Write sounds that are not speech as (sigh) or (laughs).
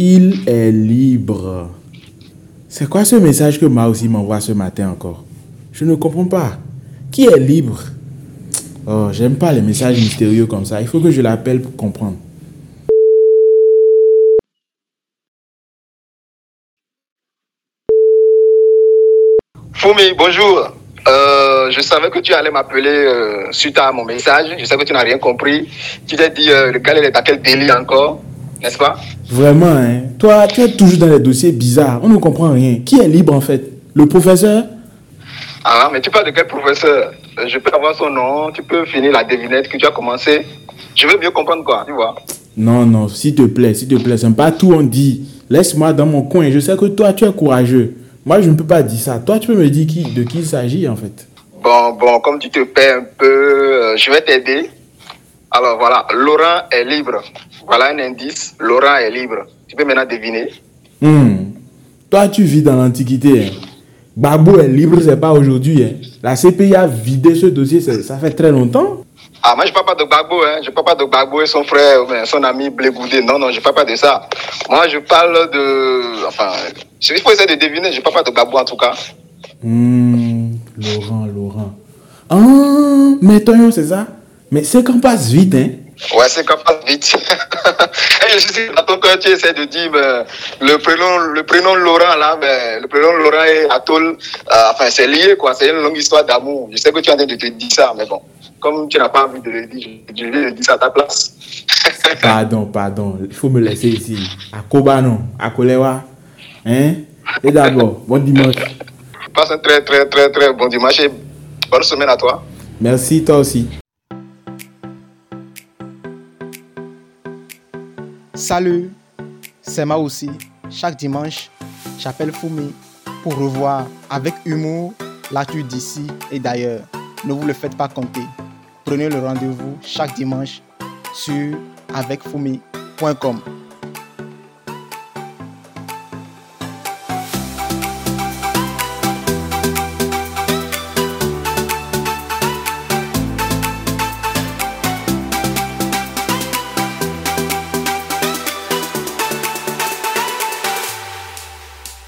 Il est libre. C'est quoi ce message que Ma aussi m'envoie ce matin encore? Je ne comprends pas. Qui est libre? Oh, j'aime pas les messages mystérieux comme ça. Il faut que je l'appelle pour comprendre. Fumi, bonjour. Euh, je savais que tu allais m'appeler euh, suite à mon message. Je sais que tu n'as rien compris. Tu t'es dit, euh, le est à quel délit encore, n'est-ce pas? Vraiment, hein. Toi, tu es toujours dans les dossiers bizarres. On ne comprend rien. Qui est libre en fait? Le professeur? Ah, mais tu parles de quel professeur? Je peux avoir son nom. Tu peux finir la devinette que tu as commencé. Je veux mieux comprendre quoi, tu vois Non, non, s'il te plaît, s'il te plaît. C'est pas tout on dit. Laisse-moi dans mon coin. Je sais que toi, tu es courageux. Moi, je ne peux pas dire ça. Toi, tu peux me dire qui, de qui il s'agit, en fait. Bon, bon, comme tu te paies un peu, euh, je vais t'aider. Alors voilà, Laurent est libre. Voilà un indice. Laurent est libre. Tu peux maintenant deviner. Hmm. Toi, tu vis dans l'Antiquité. Hein. Babou est libre, c'est pas aujourd'hui. Hein. La CPI a vidé ce dossier, ça fait très longtemps. Ah, moi, je ne parle pas de Gbagbo, hein. Je ne parle pas de Gbagbo et son frère, son ami Blégoudé. Non, non, je ne parle pas de ça. Moi, je parle de. Enfin, il faut essayer de deviner. Je ne parle pas de Gbagbo, en tout cas. Hmm, Laurent, Laurent. Ah, mais Toyon, c'est ça? Mais c'est qu'on passe vite, hein Ouais, c'est qu'on passe vite. (laughs) je sais dans ton cœur, tu essaies de dire ben, le, prénom, le prénom Laurent, là, ben, le prénom Laurent et Atol, euh, enfin, c'est lié, quoi. C'est une longue histoire d'amour. Je sais que tu es en train de te dire ça, mais bon comme tu n'as pas envie de le dire, je vais le dire à ta place. (laughs) pardon, pardon. Il faut me laisser ici. À Kobano, à Kolewa. Hein? Et d'abord, bon dimanche. Passe un très, très, très, très bon dimanche et bonne semaine à toi. Merci, toi aussi. Salut, c'est moi aussi. Chaque dimanche, j'appelle Fumi pour revoir avec humour l'actu d'ici et d'ailleurs. Ne vous le faites pas compter prenez le rendez-vous chaque dimanche sur avecfumi.com.